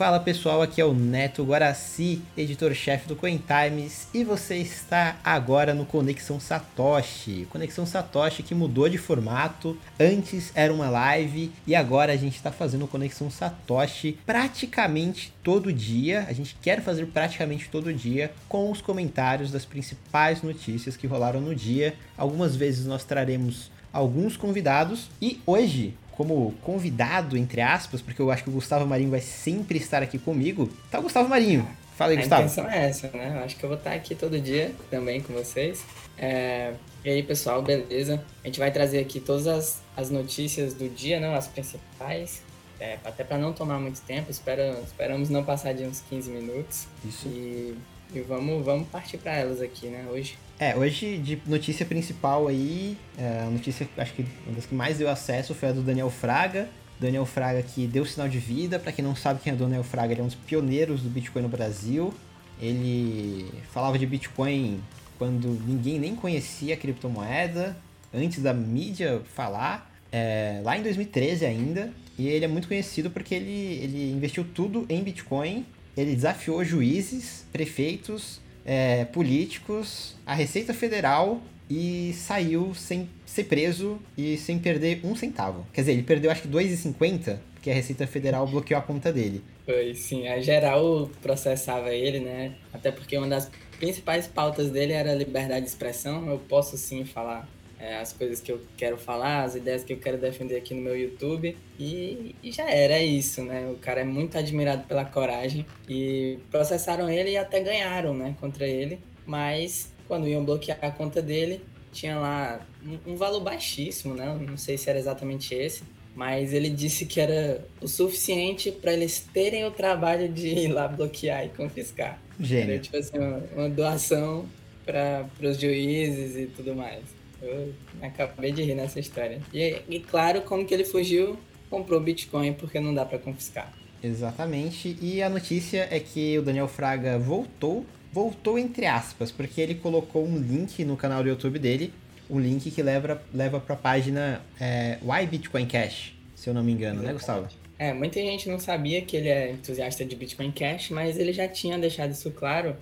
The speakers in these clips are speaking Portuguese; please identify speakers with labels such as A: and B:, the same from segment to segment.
A: Fala pessoal, aqui é o Neto Guaraci, editor-chefe do Coin Times, e você está agora no Conexão Satoshi. Conexão Satoshi que mudou de formato, antes era uma live e agora a gente está fazendo Conexão Satoshi praticamente todo dia. A gente quer fazer praticamente todo dia com os comentários das principais notícias que rolaram no dia. Algumas vezes nós traremos alguns convidados e hoje como convidado, entre aspas, porque eu acho que o Gustavo Marinho vai sempre estar aqui comigo, tá o Gustavo Marinho. Fala aí,
B: a
A: Gustavo.
B: A intenção é essa, né? Eu acho que eu vou estar aqui todo dia também com vocês. É... E aí, pessoal, beleza? A gente vai trazer aqui todas as, as notícias do dia, né? As principais. É, até para não tomar muito tempo, espero, esperamos não passar de uns 15 minutos.
A: Isso.
B: E, e vamos, vamos partir para elas aqui, né, hoje.
A: É, hoje de notícia principal aí, é, a notícia acho que uma das que mais deu acesso foi a do Daniel Fraga. Daniel Fraga que deu sinal de vida, para quem não sabe quem é o Daniel Fraga, ele é um dos pioneiros do Bitcoin no Brasil. Ele falava de Bitcoin quando ninguém nem conhecia a criptomoeda, antes da mídia falar, é, lá em 2013 ainda. E ele é muito conhecido porque ele, ele investiu tudo em Bitcoin, ele desafiou juízes, prefeitos, é, políticos, a Receita Federal e saiu sem ser preso e sem perder um centavo. Quer dizer, ele perdeu acho que 2,50 porque a Receita Federal bloqueou a conta dele.
B: Foi, sim. A geral processava ele, né? Até porque uma das principais pautas dele era a liberdade de expressão. Eu posso sim falar é, as coisas que eu quero falar, as ideias que eu quero defender aqui no meu YouTube. E, e, já era é isso, né? O cara é muito admirado pela coragem. E processaram ele e até ganharam, né? Contra ele. Mas quando iam bloquear a conta dele, tinha lá um, um valor baixíssimo, né? Não sei se era exatamente esse. Mas ele disse que era o suficiente para eles terem o trabalho de ir lá bloquear e confiscar.
A: Gênio.
B: Era tipo assim, uma, uma doação para os juízes e tudo mais. Eu acabei de rir nessa história. E, e claro, como que ele fugiu, comprou Bitcoin porque não dá para confiscar.
A: Exatamente. E a notícia é que o Daniel Fraga voltou, voltou entre aspas, porque ele colocou um link no canal do YouTube dele, um link que leva, leva para a página é, Why Bitcoin Cash, se eu não me engano, né, Gustavo?
B: É, muita gente não sabia que ele é entusiasta de Bitcoin Cash, mas ele já tinha deixado isso claro,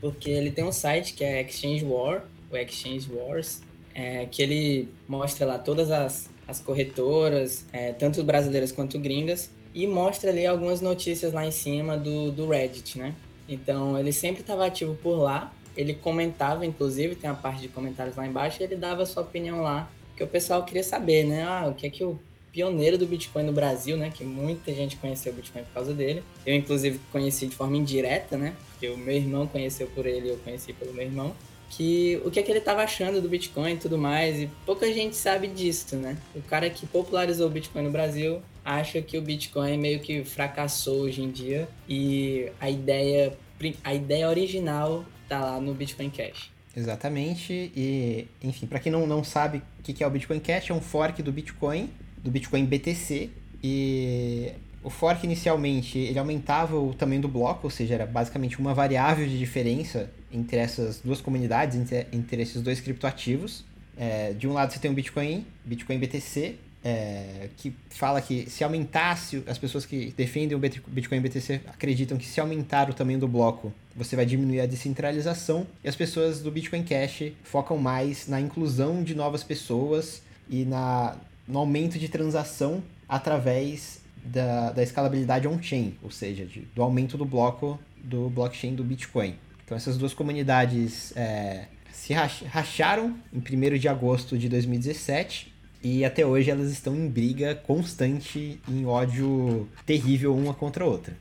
B: porque ele tem um site que é Exchange War, o Exchange Wars, é, que ele mostra lá todas as, as corretoras, é, tanto brasileiras quanto gringas, e mostra ali algumas notícias lá em cima do, do Reddit, né? Então ele sempre estava ativo por lá, ele comentava, inclusive, tem a parte de comentários lá embaixo, e ele dava a sua opinião lá, que o pessoal queria saber, né? Ah, o que é que o pioneiro do Bitcoin no Brasil, né? Que muita gente conheceu o Bitcoin por causa dele. Eu, inclusive, conheci de forma indireta, né? Porque o meu irmão conheceu por ele eu conheci pelo meu irmão que o que é que ele estava achando do Bitcoin e tudo mais, e pouca gente sabe disso, né? O cara que popularizou o Bitcoin no Brasil acha que o Bitcoin meio que fracassou hoje em dia e a ideia, a ideia original tá lá no Bitcoin Cash.
A: Exatamente, e enfim, para quem não, não sabe o que é o Bitcoin Cash, é um fork do Bitcoin, do Bitcoin BTC, e o fork inicialmente ele aumentava o tamanho do bloco, ou seja, era basicamente uma variável de diferença entre essas duas comunidades, entre, entre esses dois criptoativos. É, de um lado você tem o Bitcoin, Bitcoin BTC, é, que fala que se aumentasse, as pessoas que defendem o Bitcoin BTC acreditam que se aumentar o tamanho do bloco, você vai diminuir a descentralização, e as pessoas do Bitcoin Cash focam mais na inclusão de novas pessoas e na, no aumento de transação através da, da escalabilidade on-chain, ou seja, de, do aumento do bloco do blockchain do Bitcoin. Então essas duas comunidades é, se racharam em 1 de agosto de 2017 e até hoje elas estão em briga constante, em ódio terrível uma contra a outra.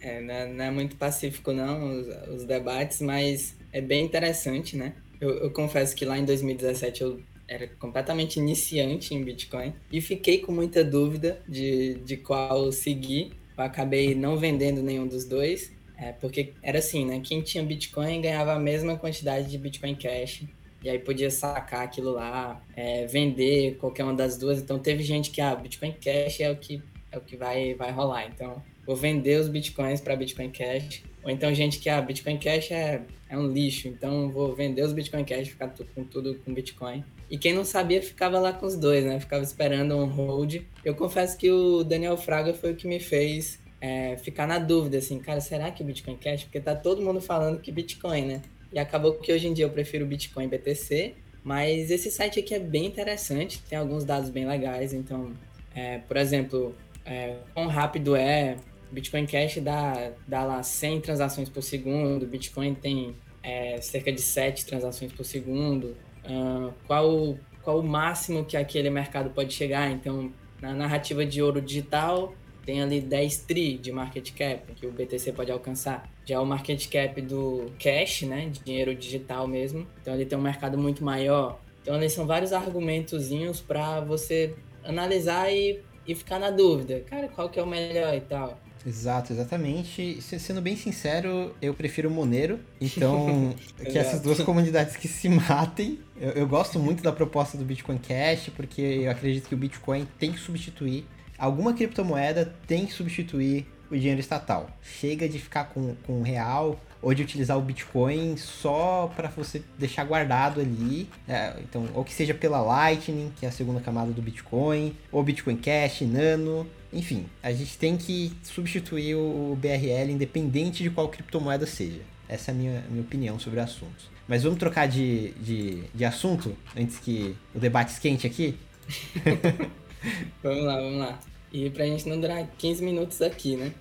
B: É, não, é, não é muito pacífico não os, os, debates, mas é bem interessante, né? Eu, eu confesso que lá em 2017 eu era completamente iniciante em Bitcoin e fiquei com muita dúvida de, de qual seguir. Eu acabei não vendendo nenhum dos dois, é, porque era assim, né? Quem tinha Bitcoin ganhava a mesma quantidade de Bitcoin Cash e aí podia sacar aquilo lá, é, vender qualquer uma das duas. Então teve gente que, ah, Bitcoin Cash é o que, é o que vai, vai rolar. Então vou vender os Bitcoins para Bitcoin Cash. Ou então gente que, ah, Bitcoin Cash é, é um lixo, então vou vender os Bitcoin Cash ficar com tudo com Bitcoin. E quem não sabia ficava lá com os dois, né? Ficava esperando um hold. Eu confesso que o Daniel Fraga foi o que me fez é, ficar na dúvida, assim, cara, será que Bitcoin Cash? Porque tá todo mundo falando que Bitcoin, né? E acabou que hoje em dia eu prefiro Bitcoin BTC, mas esse site aqui é bem interessante, tem alguns dados bem legais, então, é, por exemplo, é, quão rápido é, Bitcoin Cash dá, dá lá 100 transações por segundo, Bitcoin tem é, cerca de 7 transações por segundo, uh, qual, qual o máximo que aquele mercado pode chegar, então, na narrativa de ouro digital, tem ali 10 tri de market cap que o BTC pode alcançar. Já o market cap do cash, né, de dinheiro digital mesmo, então ele tem um mercado muito maior. Então, ali são vários argumentozinhos para você analisar e, e ficar na dúvida, cara, qual que é o melhor e tal.
A: Exato, exatamente. Sendo bem sincero, eu prefiro Monero. Então, que essas duas comunidades que se matem. Eu, eu, gosto muito da proposta do Bitcoin Cash, porque eu acredito que o Bitcoin tem que substituir alguma criptomoeda tem que substituir o dinheiro estatal. Chega de ficar com, com real ou de utilizar o Bitcoin só para você deixar guardado ali. É, então, ou que seja pela Lightning, que é a segunda camada do Bitcoin, ou Bitcoin Cash, Nano. Enfim, a gente tem que substituir o BRL independente de qual criptomoeda seja. Essa é a minha, minha opinião sobre o assunto. Mas vamos trocar de, de, de assunto antes que o debate esquente aqui?
B: vamos lá, vamos lá. E pra gente não durar 15 minutos aqui, né?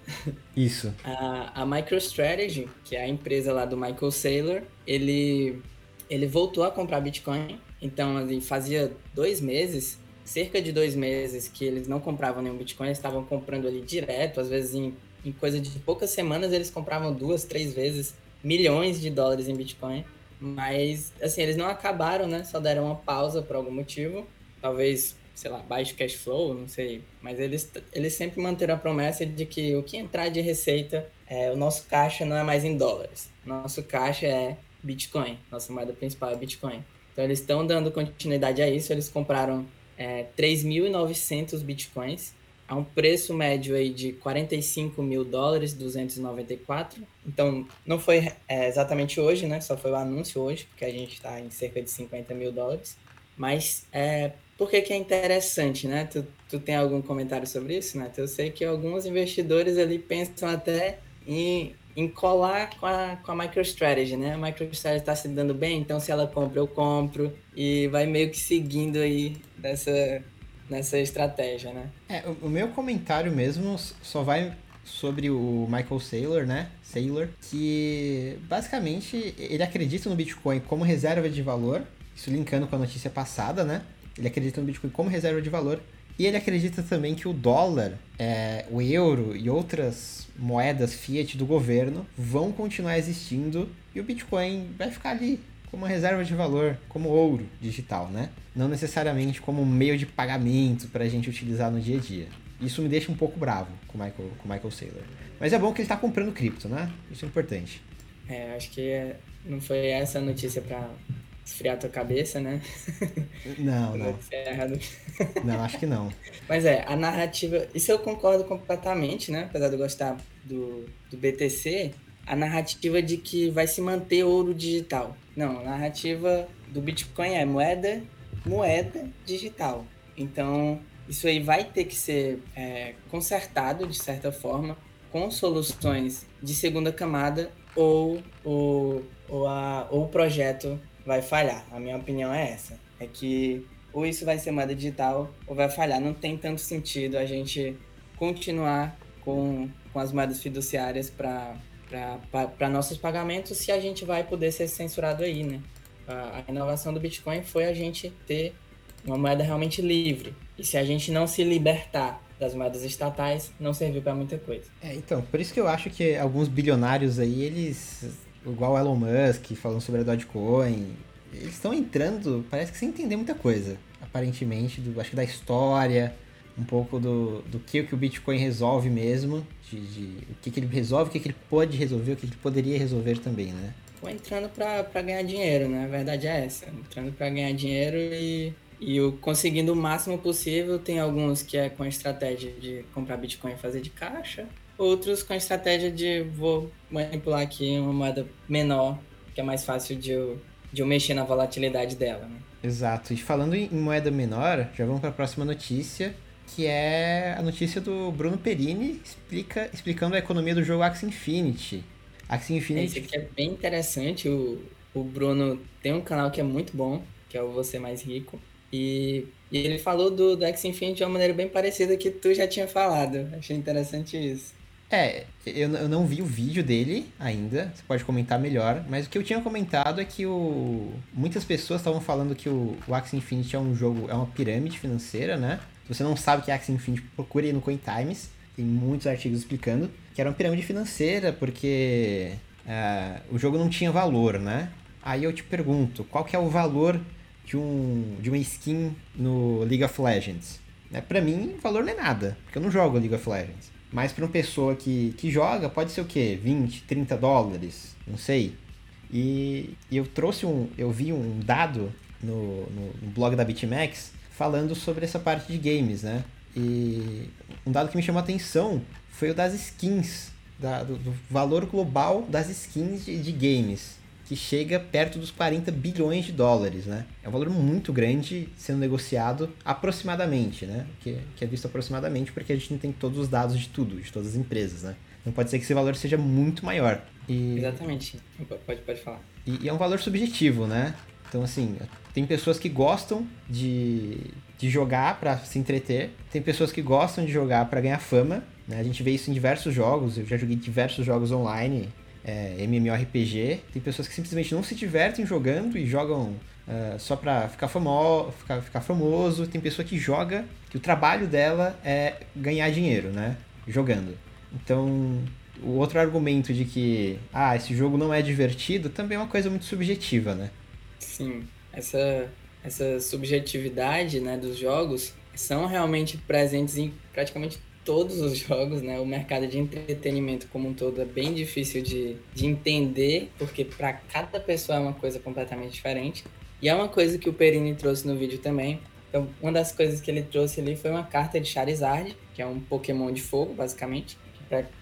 A: Isso.
B: A, a MicroStrategy, que é a empresa lá do Michael Saylor, ele, ele voltou a comprar Bitcoin. Então, assim, fazia dois meses, cerca de dois meses, que eles não compravam nenhum Bitcoin, eles estavam comprando ali direto, às vezes em, em coisa de poucas semanas eles compravam duas, três vezes milhões de dólares em Bitcoin. Mas, assim, eles não acabaram, né? Só deram uma pausa por algum motivo. Talvez sei lá, baixo cash flow, não sei. Mas eles, eles sempre manteram a promessa de que o que entrar de receita, é, o nosso caixa não é mais em dólares. Nosso caixa é Bitcoin. Nossa moeda principal é Bitcoin. Então eles estão dando continuidade a isso. Eles compraram é, 3.900 Bitcoins a um preço médio aí de 45 mil dólares, 294. Então, não foi é, exatamente hoje, né? Só foi o anúncio hoje, porque a gente está em cerca de 50 mil dólares. Mas é, por que, que é interessante, né? Tu, tu tem algum comentário sobre isso, né? Eu sei que alguns investidores ali pensam até em, em colar com a, com a MicroStrategy, né? A MicroStrategy está se dando bem, então se ela compra, eu compro. E vai meio que seguindo aí nessa, nessa estratégia, né?
A: É, o, o meu comentário mesmo só vai sobre o Michael Saylor, né? Saylor, que basicamente ele acredita no Bitcoin como reserva de valor, isso linkando com a notícia passada, né? Ele acredita no Bitcoin como reserva de valor. E ele acredita também que o dólar, é, o euro e outras moedas fiat do governo vão continuar existindo e o Bitcoin vai ficar ali como reserva de valor, como ouro digital, né? Não necessariamente como um meio de pagamento para a gente utilizar no dia a dia. Isso me deixa um pouco bravo com o Michael, com Michael Saylor. Mas é bom que ele está comprando cripto, né? Isso é importante.
B: É, acho que não foi essa a notícia para esfriar tua cabeça, né?
A: Não, não. não, acho que não.
B: Mas é, a narrativa. Isso eu concordo completamente, né? Apesar de eu gostar do, do BTC, a narrativa de que vai se manter ouro digital. Não, a narrativa do Bitcoin é moeda, moeda digital. Então, isso aí vai ter que ser é, consertado de certa forma com soluções de segunda camada ou, ou, ou, a, ou o projeto vai falhar. A minha opinião é essa. É que ou isso vai ser moeda digital ou vai falhar. Não tem tanto sentido a gente continuar com, com as moedas fiduciárias para nossos pagamentos se a gente vai poder ser censurado aí, né? A, a inovação do Bitcoin foi a gente ter uma moeda realmente livre. E se a gente não se libertar das moedas estatais, não serviu para muita coisa.
A: É, então, por isso que eu acho que alguns bilionários aí, eles igual o Elon Musk falando sobre a Dogecoin. Eles estão entrando, parece que sem entender muita coisa, aparentemente, do, acho que da história, um pouco do, do que, que o Bitcoin resolve mesmo, de, de o que, que ele resolve, o que, que ele pode resolver, o que, que ele poderia resolver também, né?
B: Ou entrando para ganhar dinheiro, né? A verdade é essa. Entrando para ganhar dinheiro e, e o, conseguindo o máximo possível. Tem alguns que é com a estratégia de comprar Bitcoin e fazer de caixa outros com a estratégia de vou manipular aqui uma moeda menor, que é mais fácil de eu, de eu mexer na volatilidade dela. Né?
A: Exato. E falando em moeda menor, já vamos para a próxima notícia. que é a notícia do Bruno Perini explica, explicando a economia do jogo Axie Infinity.
B: Axie Infinity. Esse aqui é bem interessante. O, o Bruno tem um canal que é muito bom, que é o Você Mais Rico. E, e ele falou do, do Axie Infinity de uma maneira bem parecida que tu já tinha falado. Achei interessante isso.
A: É, eu, eu não vi o vídeo dele ainda, você pode comentar melhor, mas o que eu tinha comentado é que o, muitas pessoas estavam falando que o, o Axie Infinity é um jogo, é uma pirâmide financeira, né? Se você não sabe o que é Axie Infinity, procure aí no CoinTimes, tem muitos artigos explicando, que era uma pirâmide financeira, porque uh, o jogo não tinha valor, né? Aí eu te pergunto, qual que é o valor de, um, de uma skin no League of Legends? Né? Pra mim, valor não é nada, porque eu não jogo League of Legends. Mas para uma pessoa que, que joga, pode ser o quê? 20, 30 dólares? Não sei. E, e eu trouxe um. Eu vi um dado no, no, no, blog da BitMEX falando sobre essa parte de games, né? E um dado que me chamou a atenção foi o das skins, da, do, do valor global das skins de, de games que chega perto dos 40 bilhões de dólares, né? É um valor muito grande sendo negociado aproximadamente, né? Que, que é visto aproximadamente porque a gente não tem todos os dados de tudo, de todas as empresas, né? Não pode ser que esse valor seja muito maior.
B: E... Exatamente. Pode, pode falar.
A: E, e é um valor subjetivo, né? Então, assim, tem pessoas que gostam de, de jogar para se entreter, tem pessoas que gostam de jogar para ganhar fama, né? A gente vê isso em diversos jogos, eu já joguei diversos jogos online, é, MMORPG. Tem pessoas que simplesmente não se divertem jogando e jogam uh, só pra ficar, famo ficar, ficar famoso. Tem pessoa que joga, que o trabalho dela é ganhar dinheiro, né? Jogando. Então, o outro argumento de que, ah, esse jogo não é divertido, também é uma coisa muito subjetiva, né?
B: Sim, essa, essa subjetividade né, dos jogos são realmente presentes em praticamente todos os jogos, né? O mercado de entretenimento como um todo é bem difícil de, de entender, porque para cada pessoa é uma coisa completamente diferente. E é uma coisa que o Perini trouxe no vídeo também. Então, uma das coisas que ele trouxe ali foi uma carta de Charizard, que é um Pokémon de fogo, basicamente.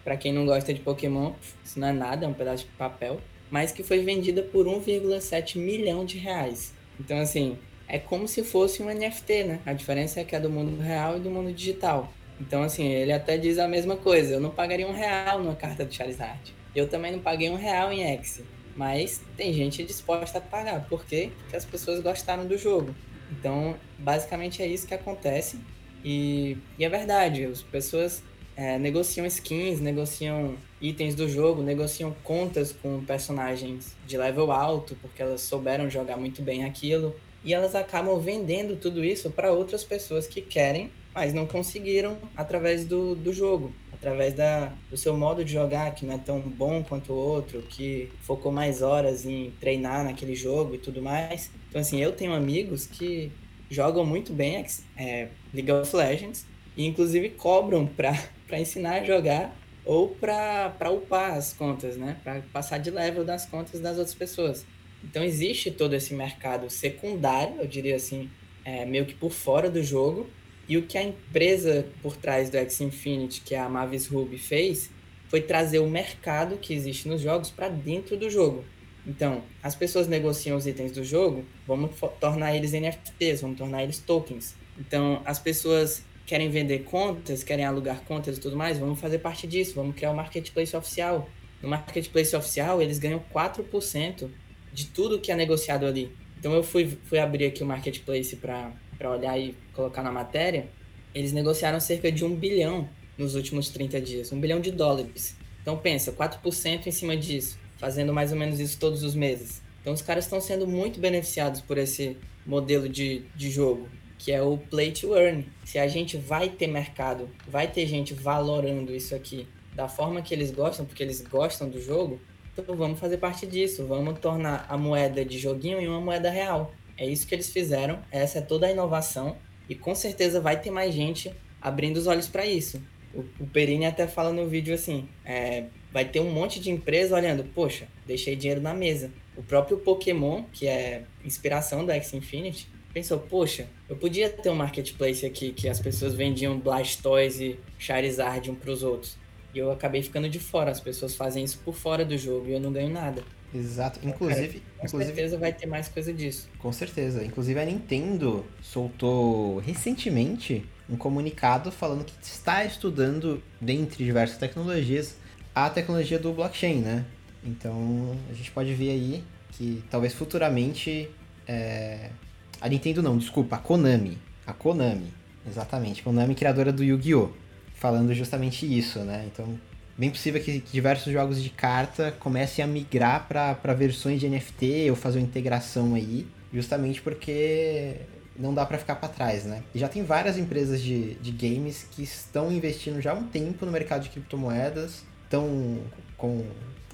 B: Para quem não gosta de Pokémon, isso não é nada, é um pedaço de papel. Mas que foi vendida por 1,7 milhão de reais. Então, assim, é como se fosse um NFT, né? A diferença é que é do mundo real e do mundo digital. Então, assim, ele até diz a mesma coisa. Eu não pagaria um real numa carta do Charizard. Eu também não paguei um real em X. Mas tem gente disposta a pagar. Porque as pessoas gostaram do jogo. Então, basicamente é isso que acontece. E, e é verdade, as pessoas é, negociam skins, negociam itens do jogo, negociam contas com personagens de level alto, porque elas souberam jogar muito bem aquilo. E elas acabam vendendo tudo isso para outras pessoas que querem mas não conseguiram através do, do jogo, através da, do seu modo de jogar, que não é tão bom quanto o outro, que focou mais horas em treinar naquele jogo e tudo mais. Então, assim, eu tenho amigos que jogam muito bem é, League of Legends e, inclusive, cobram para ensinar a jogar ou para upar as contas, né? Para passar de level das contas das outras pessoas. Então, existe todo esse mercado secundário, eu diria assim, é, meio que por fora do jogo, e o que a empresa por trás do X Infinity, que é a Mavis Ruby, fez foi trazer o mercado que existe nos jogos para dentro do jogo. Então, as pessoas negociam os itens do jogo, vamos tornar eles NFTs, vamos tornar eles tokens. Então, as pessoas querem vender contas, querem alugar contas e tudo mais, vamos fazer parte disso, vamos criar o um marketplace oficial. No marketplace oficial, eles ganham 4% de tudo que é negociado ali. Então, eu fui, fui abrir aqui o marketplace para olhar e colocar na matéria, eles negociaram cerca de um bilhão nos últimos 30 dias, um bilhão de dólares. Então pensa, 4% em cima disso, fazendo mais ou menos isso todos os meses. Então os caras estão sendo muito beneficiados por esse modelo de, de jogo, que é o play to earn. Se a gente vai ter mercado, vai ter gente valorando isso aqui da forma que eles gostam, porque eles gostam do jogo, então vamos fazer parte disso, vamos tornar a moeda de joguinho em uma moeda real. É isso que eles fizeram, essa é toda a inovação e com certeza vai ter mais gente abrindo os olhos para isso. O, o Perini até fala no vídeo assim, é, vai ter um monte de empresa olhando, poxa, deixei dinheiro na mesa. O próprio Pokémon, que é inspiração da X Infinity, pensou, poxa, eu podia ter um marketplace aqui que as pessoas vendiam Blastoise e Charizard um para os outros. E eu acabei ficando de fora, as pessoas fazem isso por fora do jogo e eu não ganho nada.
A: Exato. Inclusive,
B: Com
A: inclusive
B: certeza vai ter mais coisa disso.
A: Com certeza. Inclusive a Nintendo soltou recentemente um comunicado falando que está estudando, dentre diversas tecnologias, a tecnologia do blockchain, né? Então a gente pode ver aí que talvez futuramente é, a Nintendo não, desculpa, a Konami. A Konami, exatamente. Konami, criadora do Yu-Gi-Oh! Falando justamente isso, né? Então, bem possível que, que diversos jogos de carta comecem a migrar para versões de NFT ou fazer uma integração aí, justamente porque não dá para ficar para trás, né? E já tem várias empresas de, de games que estão investindo já há um tempo no mercado de criptomoedas, estão com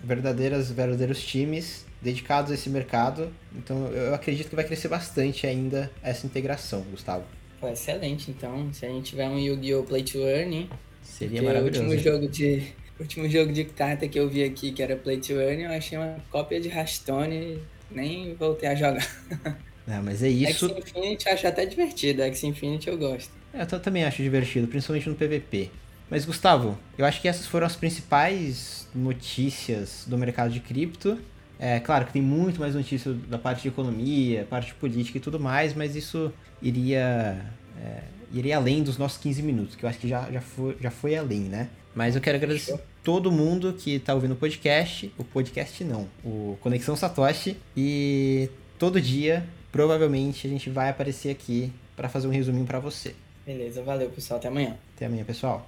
A: verdadeiras, verdadeiros times dedicados a esse mercado. Então eu acredito que vai crescer bastante ainda essa integração, Gustavo.
B: Pô, excelente, então. Se a gente tiver um Yu-Gi-Oh! Play to Earn,
A: Seria
B: porque o
A: maravilhoso.
B: último jogo de o último jogo de carta que eu vi aqui, que era Play to Earn, eu achei uma cópia de Hearthstone, nem voltei a jogar.
A: É, mas é isso.
B: X Infinity eu acho até divertido, X Infinity eu gosto.
A: É, Eu também acho divertido, principalmente no PVP. Mas, Gustavo, eu acho que essas foram as principais notícias do mercado de cripto. É claro que tem muito mais notícias da parte de economia, parte política e tudo mais, mas isso iria, é, iria além dos nossos 15 minutos, que eu acho que já, já, foi, já foi além, né? Mas eu quero agradecer todo mundo que está ouvindo o podcast. O podcast não, o Conexão Satoshi. E todo dia, provavelmente, a gente vai aparecer aqui para fazer um resuminho para você.
B: Beleza, valeu pessoal, até amanhã.
A: Até amanhã, pessoal.